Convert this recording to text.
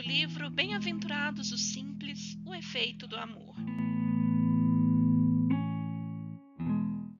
do livro Bem-aventurados os simples, o efeito do amor.